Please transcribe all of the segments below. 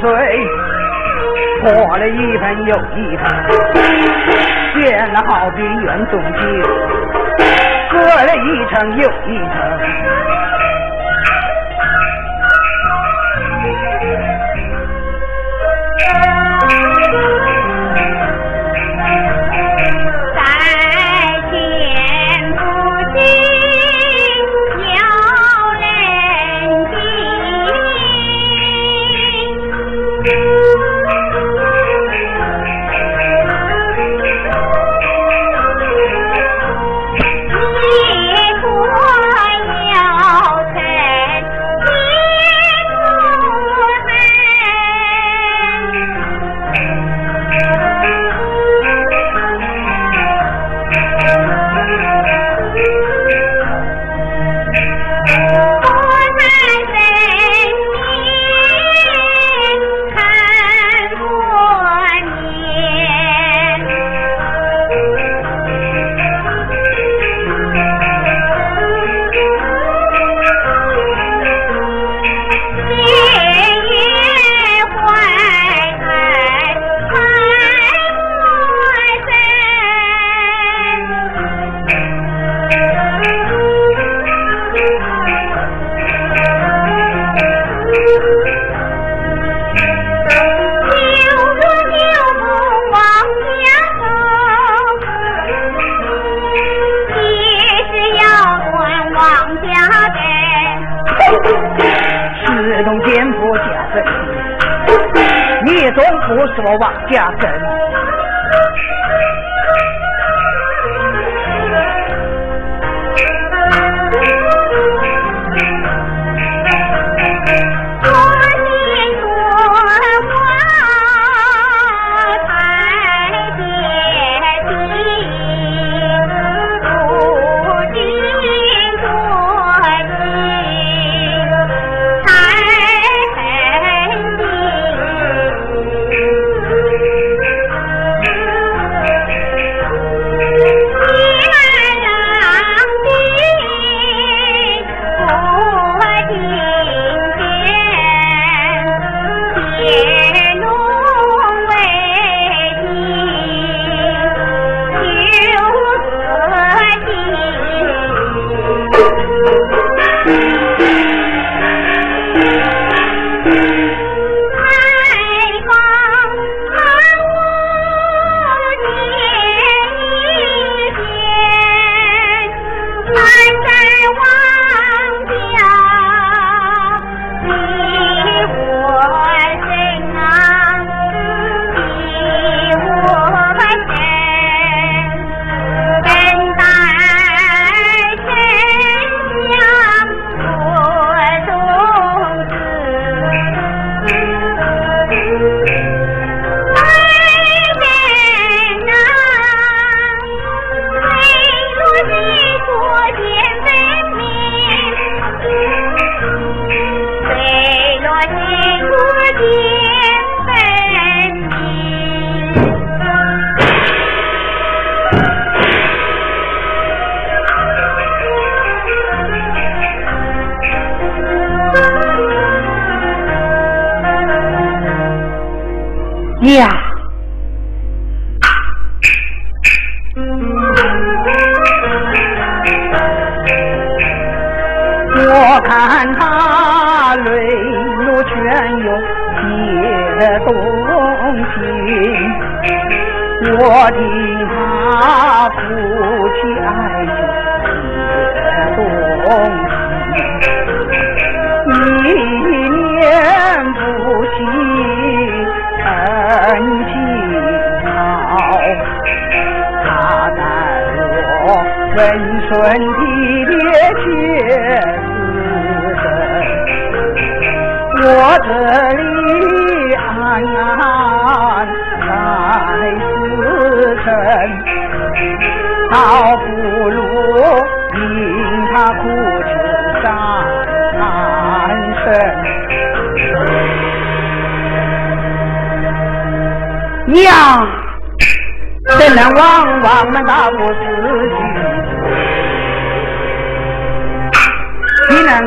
水，破了一盆又一盆，建了好比园中景，隔了一层又一层。这种颠簸假正，你总不是我王家。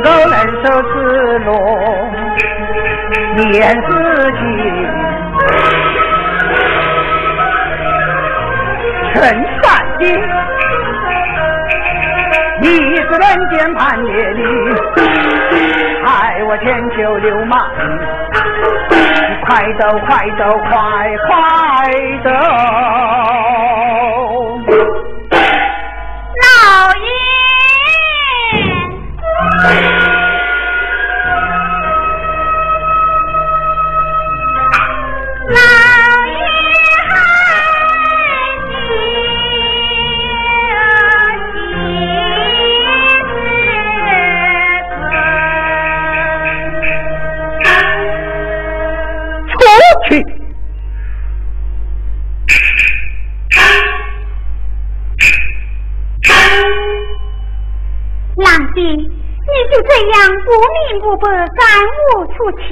够能手子龙，念自己。陈三心，你是人间叛逆里，害我千秋流氓。快走，快走，快快走！不不，赶我出去！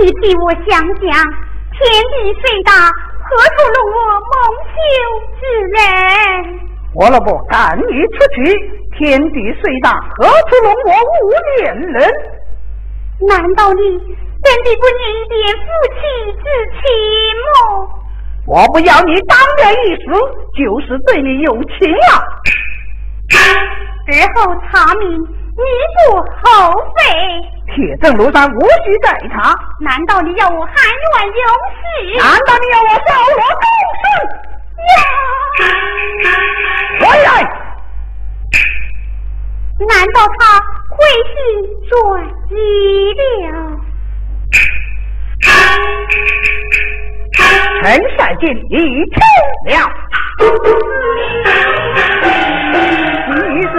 你替我想想，天地虽大，何处容我蒙羞之人？我老婆赶你出去！天地虽大，何处容我无脸人？难道你真的不念一点夫妻之情吗？我不要你当面一死，就是对你有情啊！日后查明。你不后悔？铁证如山，无需再查。难道你要我含冤有序？难道你要我小罗公审？回来！难道他回心转意了？陈帅进已听了。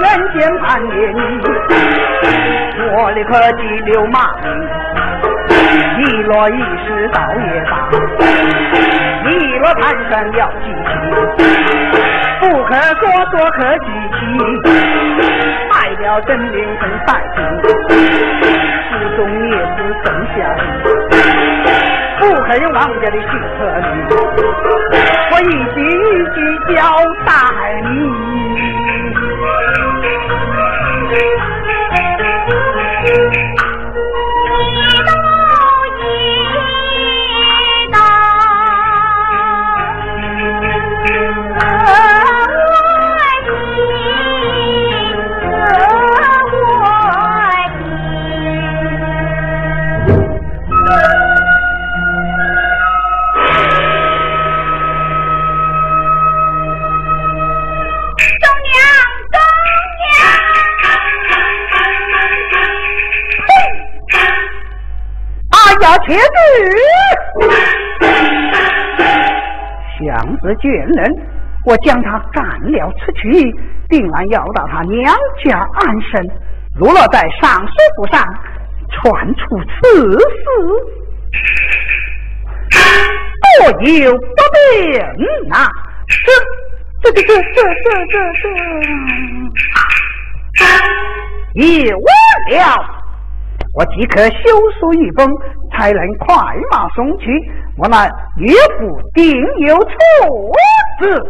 你是人间叛逆，我的科技流氓，你若一时倒也罢，你若贪生要记起，不可说说可记起，卖掉真灵神拜金，腹中孽子生下你，不肯王家的姓册里，我一句一句交代你。铁子，像是贱人，我将他赶了出去，定然要到他娘家安身。如若在尚书府上传出此事，多有不便呐！这、这、这、这、这、这、这，一完了。我即可修书一封，才能快马送去。我那岳父定有处置。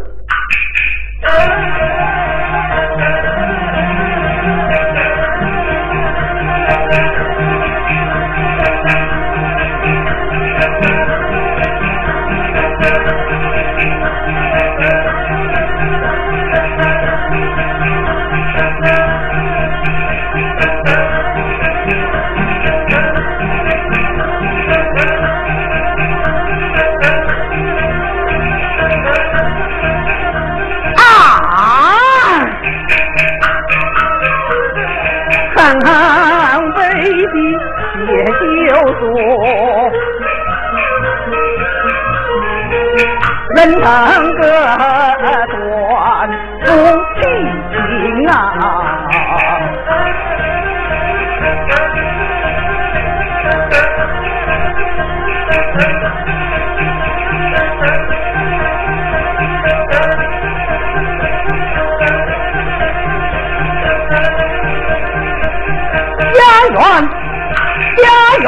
人生隔断夫妻情啊。家园，家园。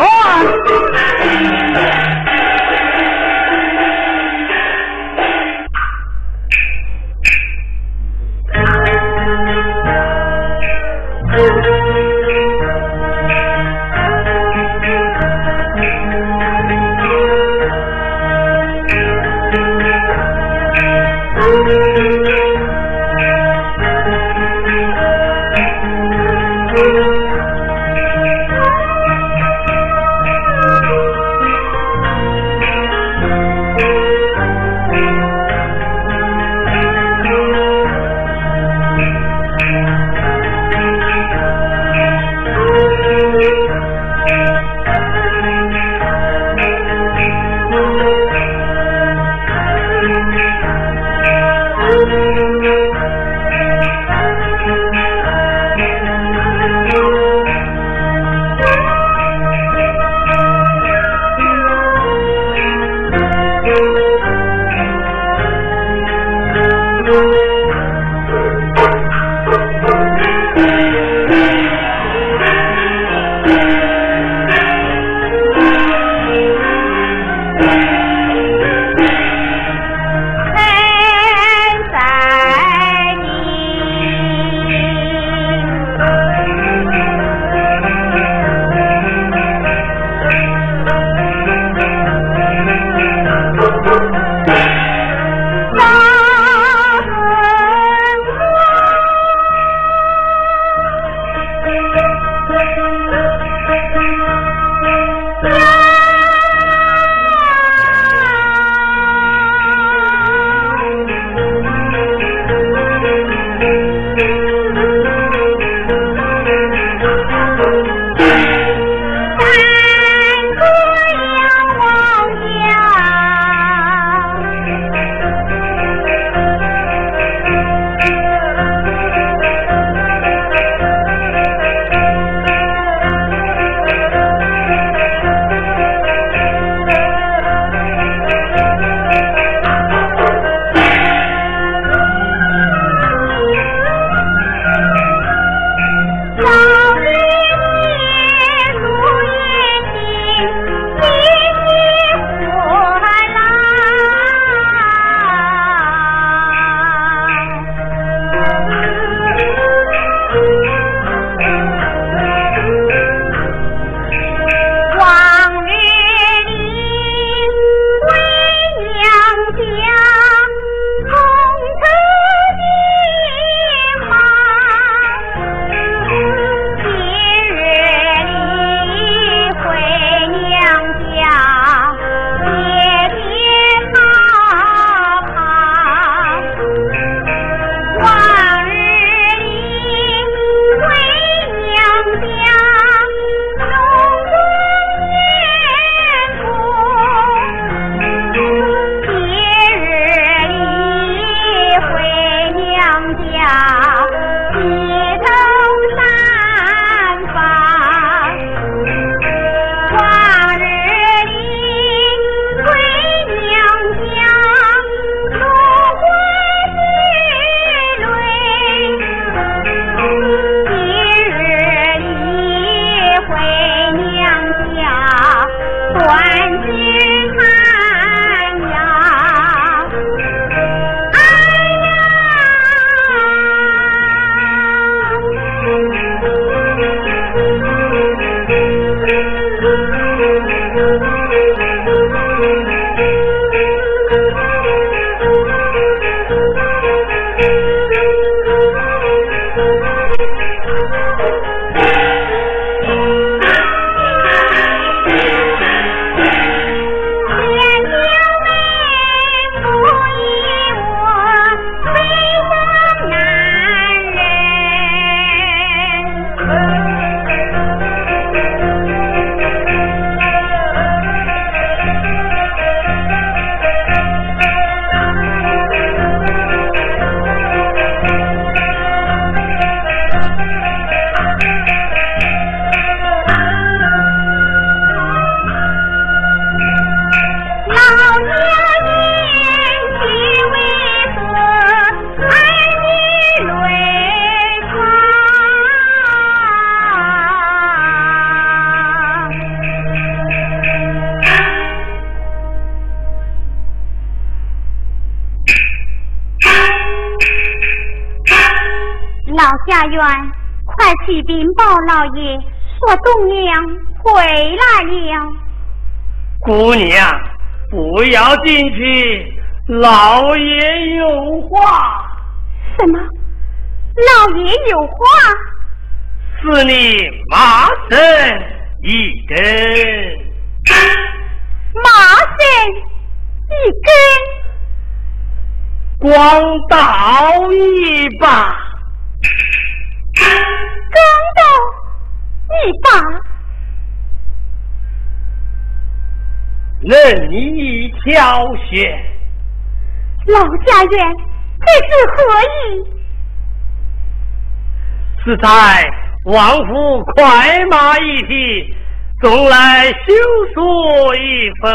家园，快去禀报老爷，说东娘回来了。姑娘，不要进去，老爷有话。什么？老爷有话？是你麻绳一根。麻绳一根，光倒一把，刚到，你把，任你挑选。老家人，这是何意？是在王府快马一匹。送来休书一封。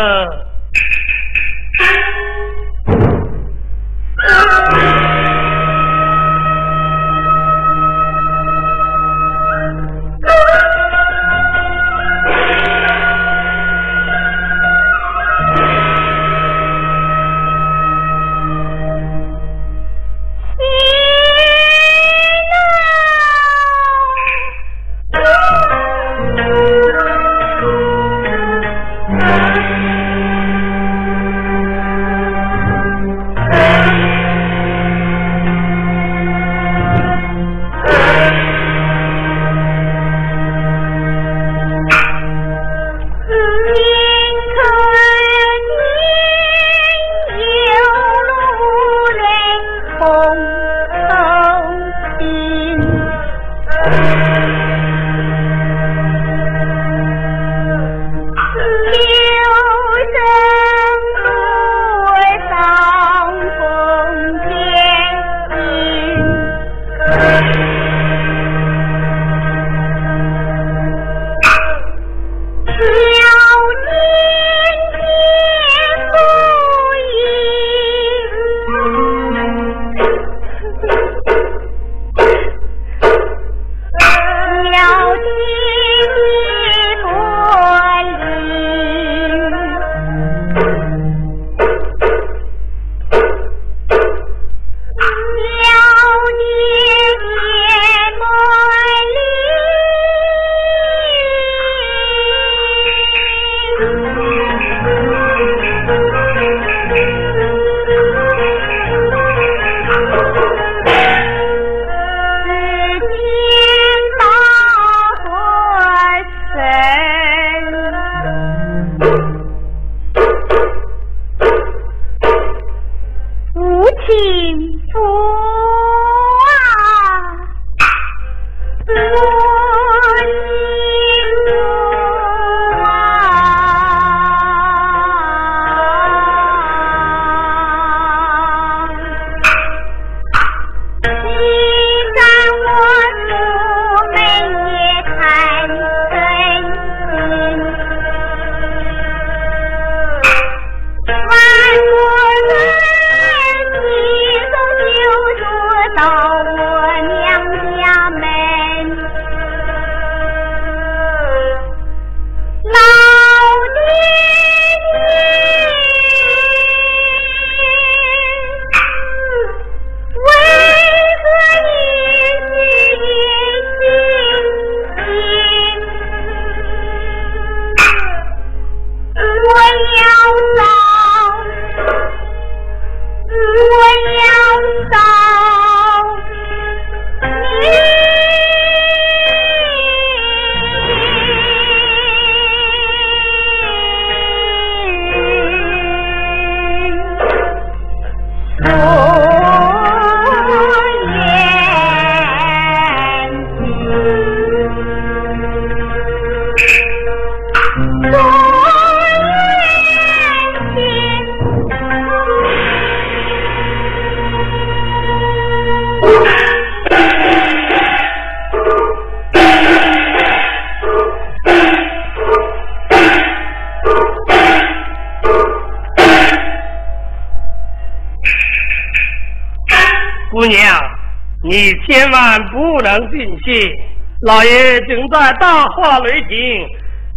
老爷正在大化雷霆，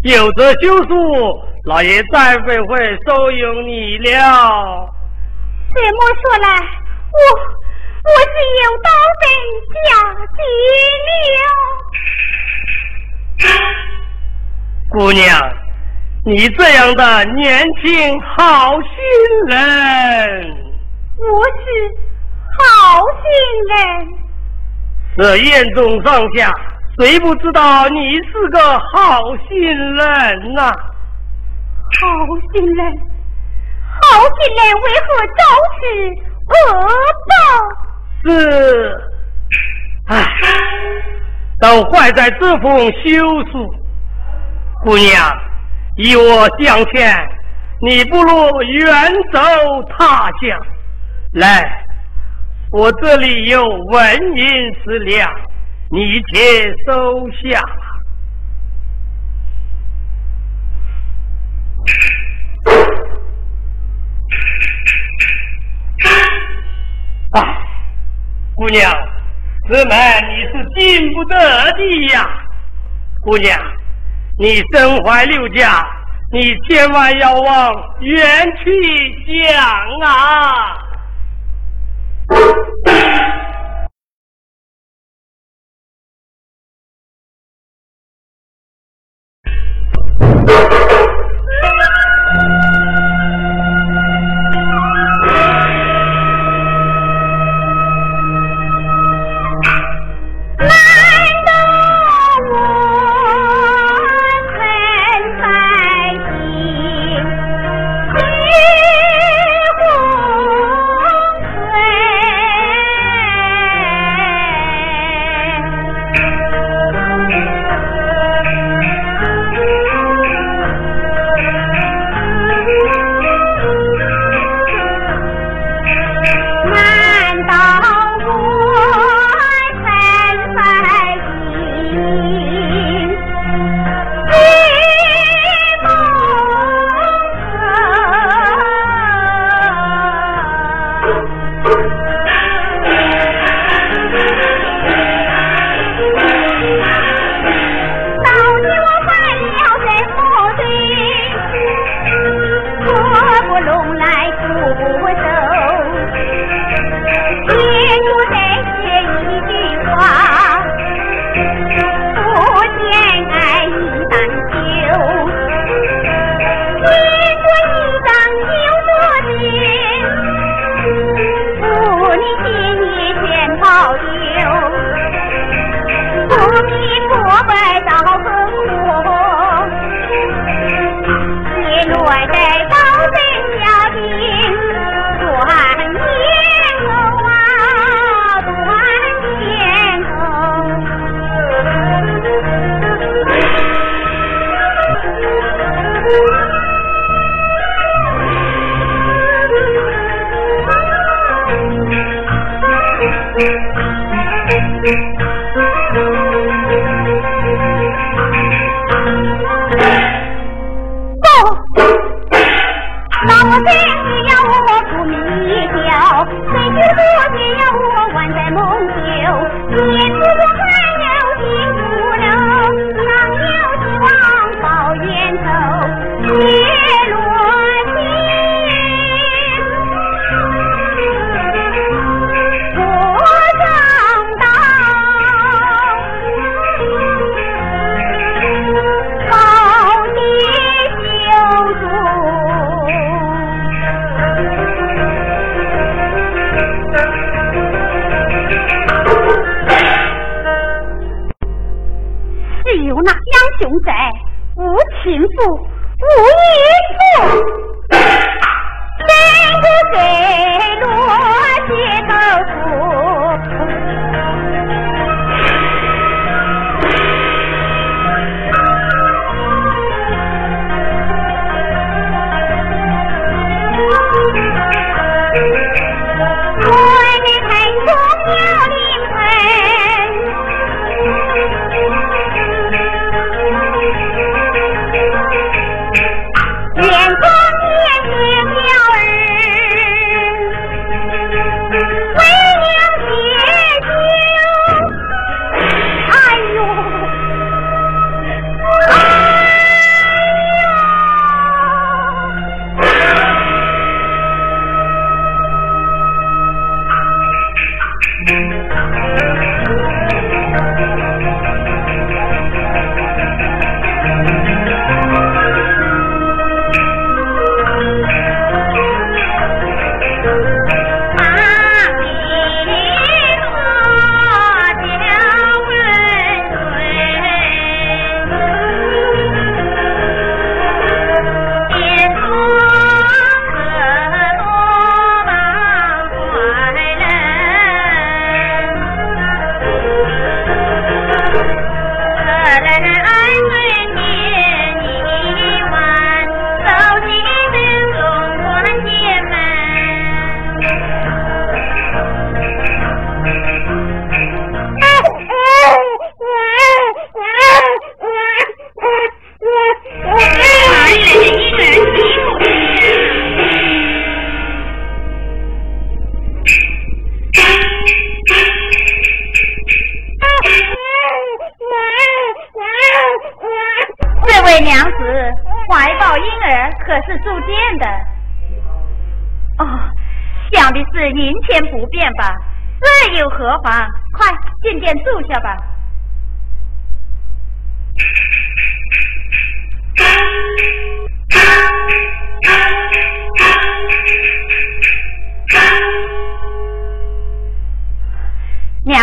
有则休书，老爷再不会收容你了。这么说来，我我是有刀分下急了。姑娘，你这样的年轻好心人，我是好心人。这院中上下，谁不知道你是个好心人呐？好心人，好心人为何遭此恶报？是，唉，都坏在这封休书。姑娘，依我相劝，你不如远走他乡。来，我这里有纹银十两，你且收下。啊。姑娘，此门你是进不得的呀！姑娘，你身怀六甲，你千万要往远去讲啊！Thank you.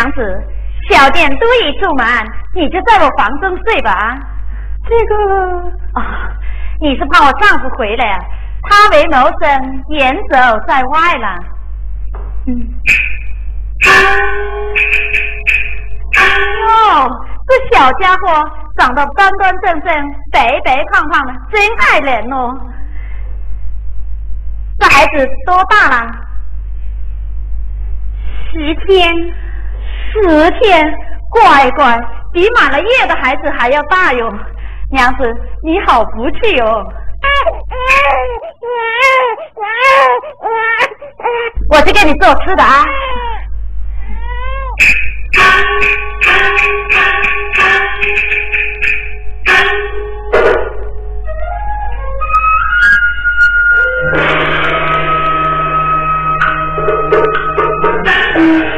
娘子，小店都已住满，你就在我房中睡吧。这个啊，你是怕我丈夫回来啊？他为谋生，远走在外了。嗯。哎呦，这小家伙长得端端正正、白白胖胖的，真爱人哦。这孩子多大了？十天，十天，乖乖，比满了月的孩子还要大哟。娘子，你好福气哦。我去给你做吃的啊。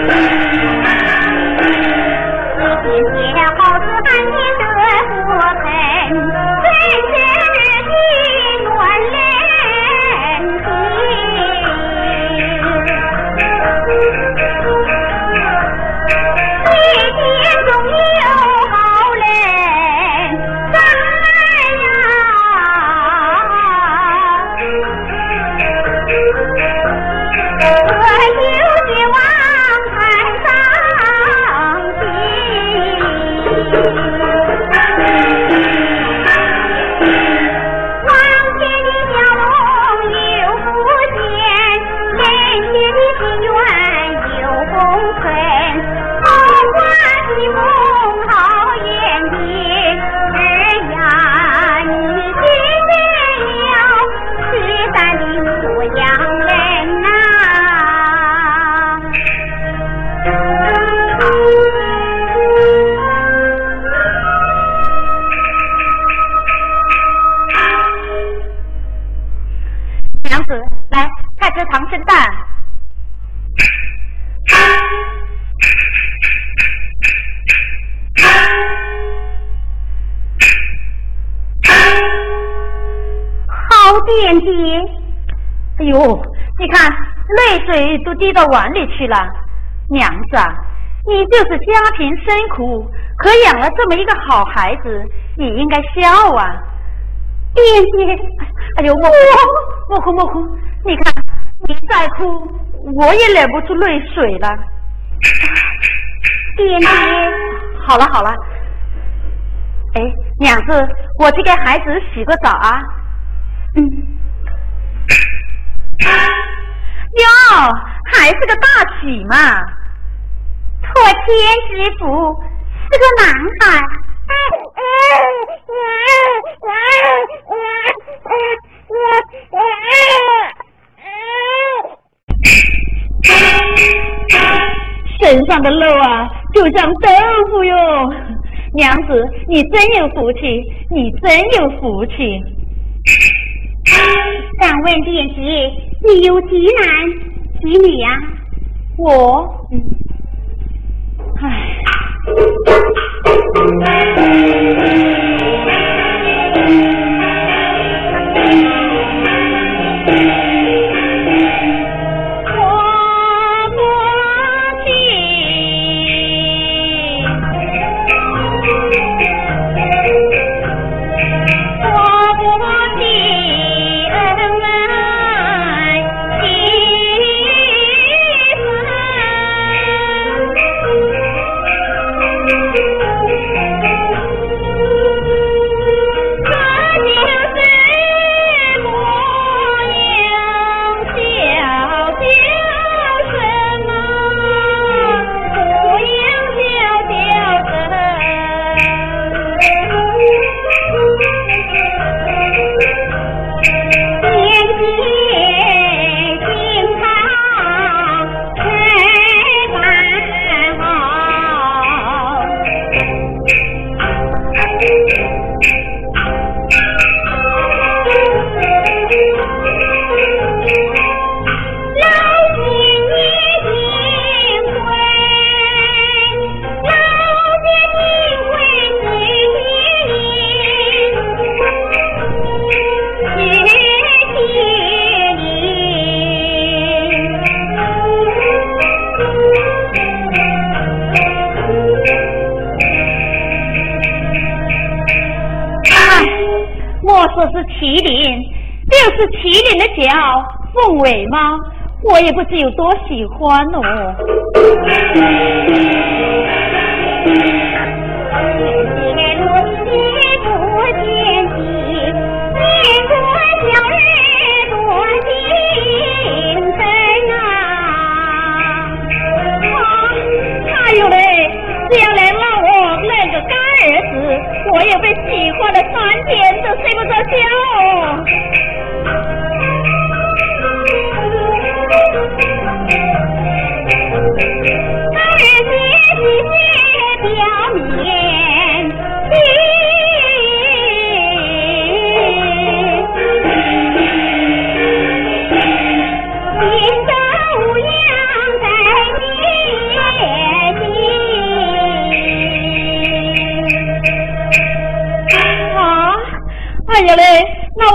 水都滴到碗里去了，娘子啊，你就是家贫生苦，可养了这么一个好孩子，你应该笑啊！爹爹，哎呦，莫莫哭莫哭，你看你再哭，我也忍不住泪水了。爹爹，好了好了，哎，娘子，我去给孩子洗个澡啊。嗯。哟，还是个大喜嘛！托天之福，是个男孩。身上的肉啊，就像豆腐哟！娘子，你真有福气，你真有福气。敢问殿姐，你有几男几女呀？我，嗯，唉。麒麟，又是麒麟的脚凤尾猫？我也不知有多喜欢哦。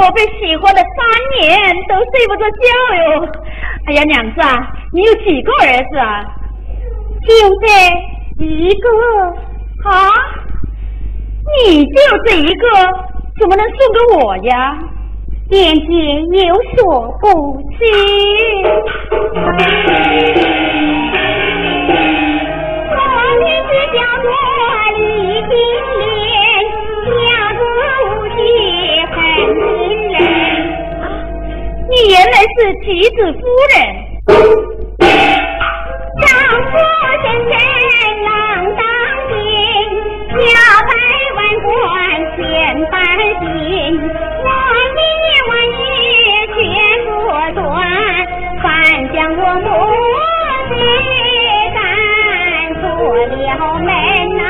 我被喜欢了三年，都睡不着觉哟！哎呀，娘子啊，你有几个儿子啊？就这一个啊？你就这一个，怎么能送给我呀？姐姐有所不知，妻子夫人，丈夫深深郎当兵，家百万贯千般心，我一万一全不断，反将我母子赶出了门呐。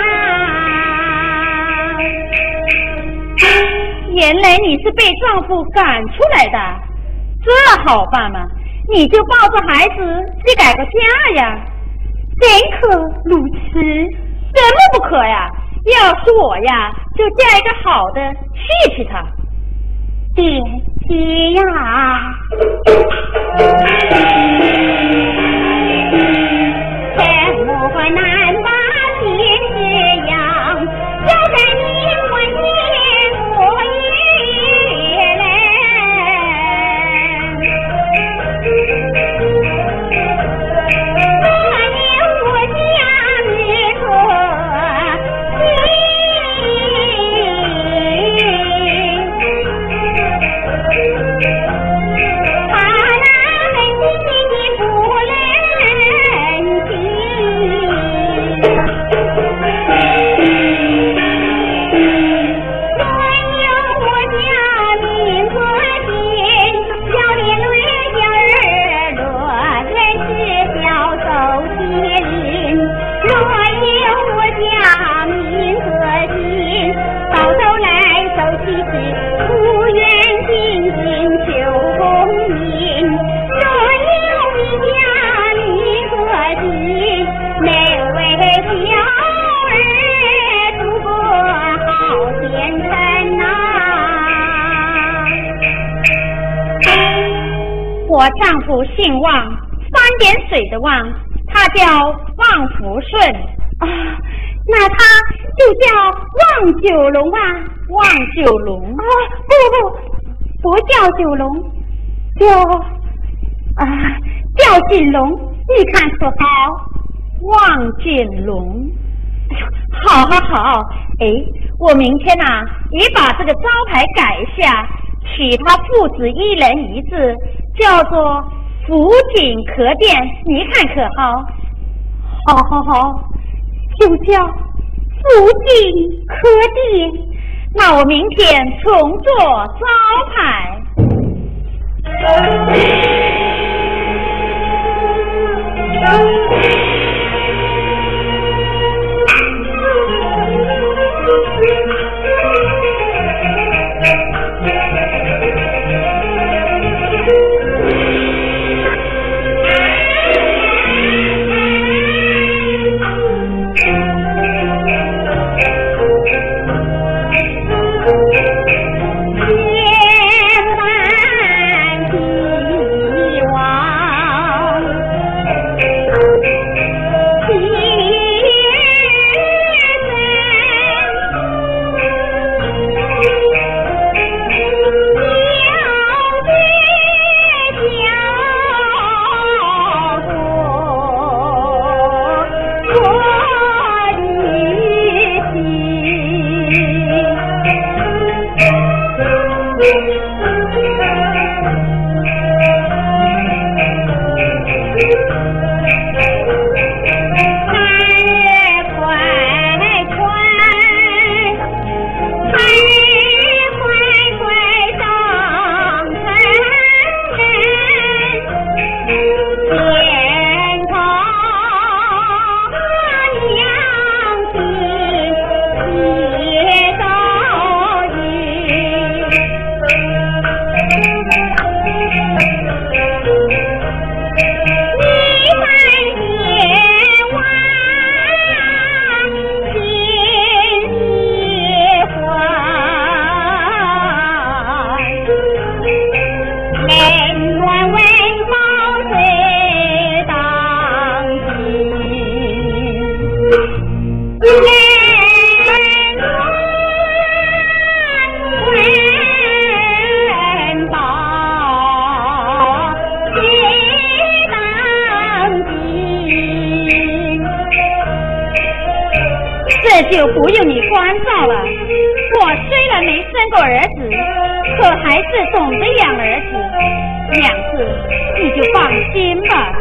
原来你是被丈夫赶出来的。好办吗？你就抱着孩子去改个嫁呀！怎可如此？怎么不可呀？要是我呀，就嫁一个好的娶娶她。姐姐呀，姓汪，三点水的汪，他叫汪福顺啊，那他就叫汪九龙啊，汪九龙啊，不不不叫九龙，叫啊叫锦龙，你看可好？汪锦龙，哎呦，好好好，哎，我明天呐也把这个招牌改一下，取他父子一人一字。叫做福井客店，你看可好？好，好，好，就叫福井客店。那我明天重做招牌。这就不用你关照了，我虽然没生过儿子，可还是懂得养儿子，养子你就放心吧。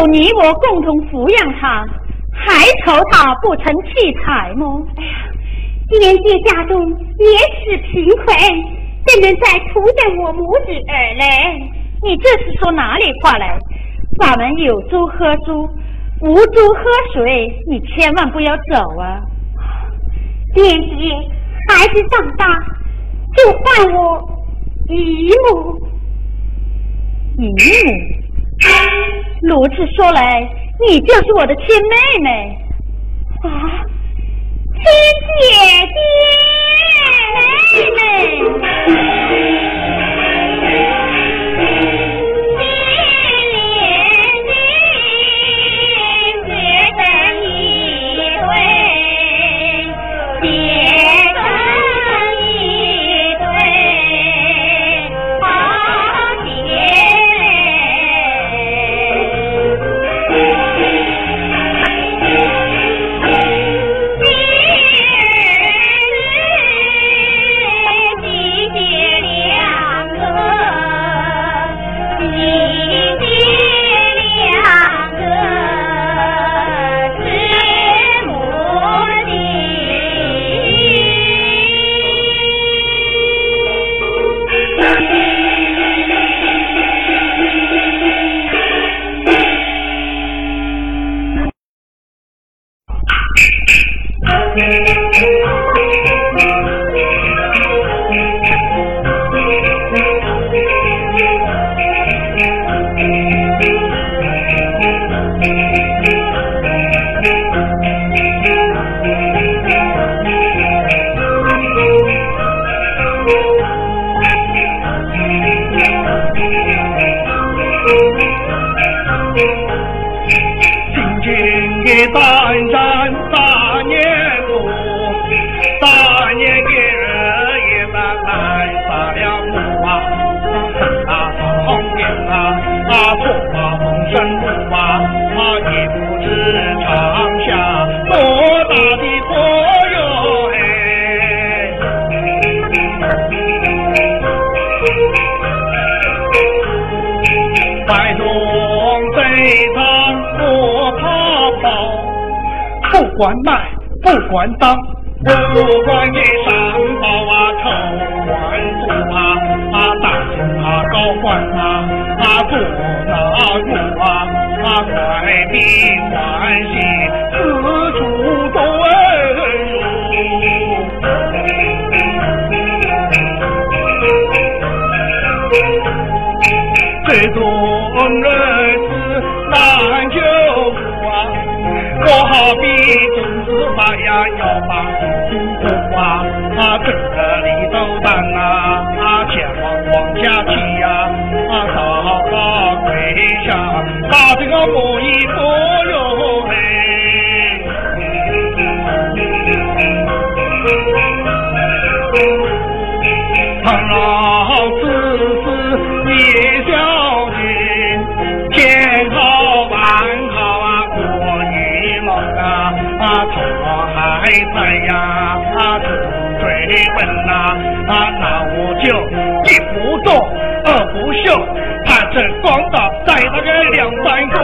有你我共同抚养他，还愁他不成器材吗？哎呀，连爹家中也是贫困，怎能再图得我母子儿嘞？你这是说哪里话来？咱们有粥喝粥，无粥喝水，你千万不要走啊！爹爹，孩子长大就换我姨母。姨母，如此说来，你就是我的亲妹妹啊，亲姐姐，妹妹。管卖不管当，不管你上报啊，抽官不啊，啊大官啊，高官啊，啊坐哪入啊，啊快比欢喜，要把辛苦啊，啊挣得里头担呐，啊前往王家去呀，啊到麾下把这个木衣服来呀，他只追问呐，啊，那我就一不做二不休，盼着光大在那个两三个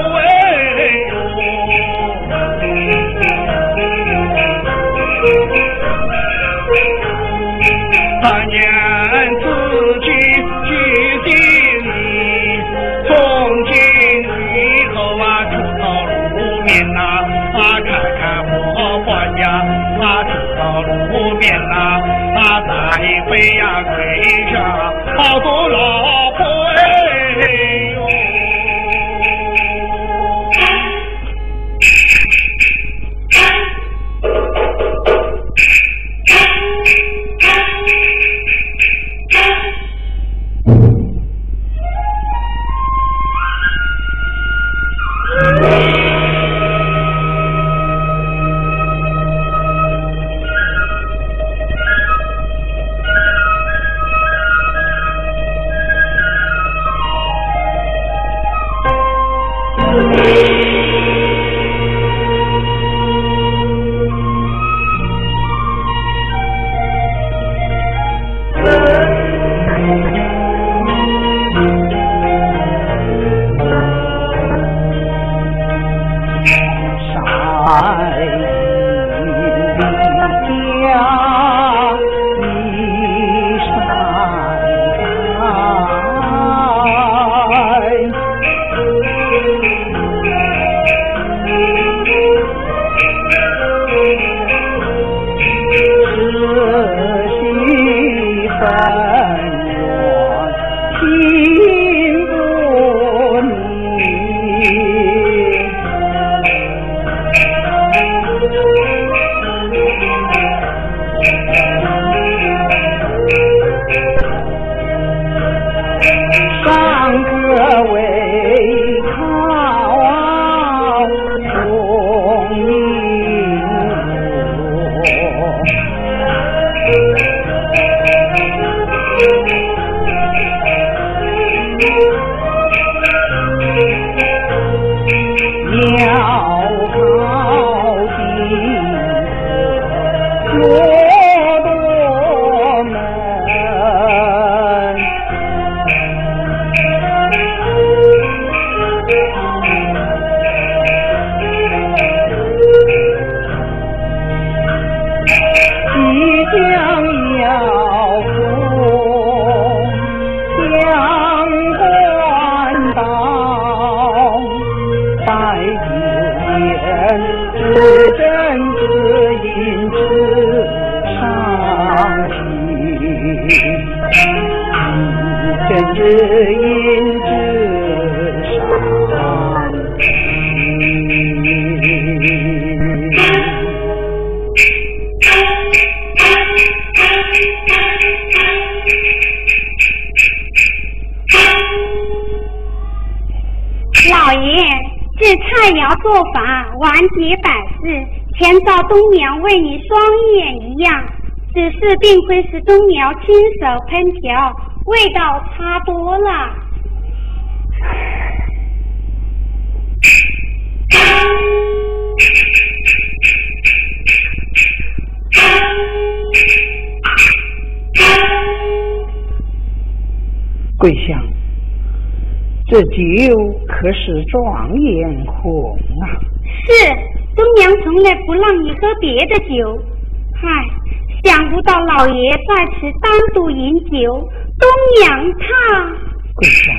知音之上老爷这菜肴做法完结百事前朝东苗为你双眼一样此事并非是东苗亲手烹调。味道差多了。桂香，这酒可是状元红啊！是。东娘从来不让你喝别的酒，嗨，想不到老爷在此单独饮酒，东阳，他跪下，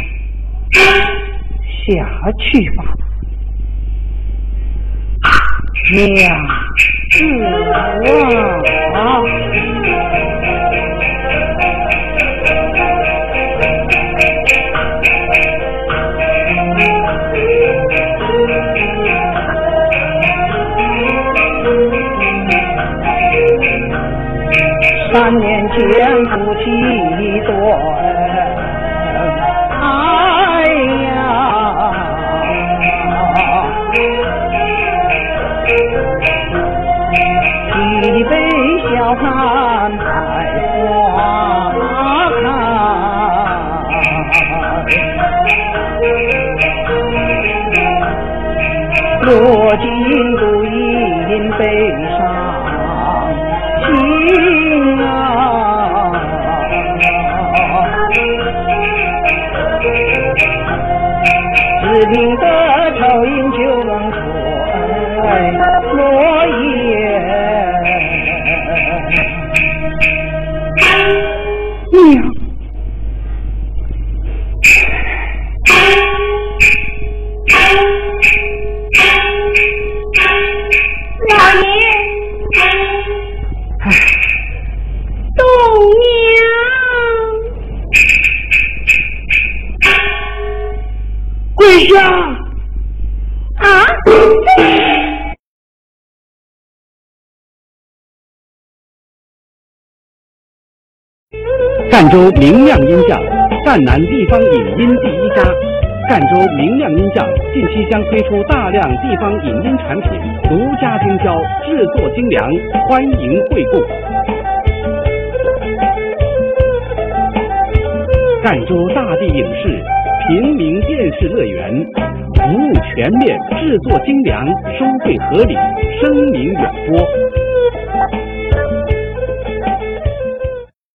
下去吧，娘子啊。三年前夫妻对，哎州明亮音像，赣南地方影音第一家。赣州明亮音像近期将推出大量地方影音产品，独家经销，制作精良，欢迎惠顾。赣州大地影视平民电视乐园，服务全面，制作精良，收费合理，声名远播。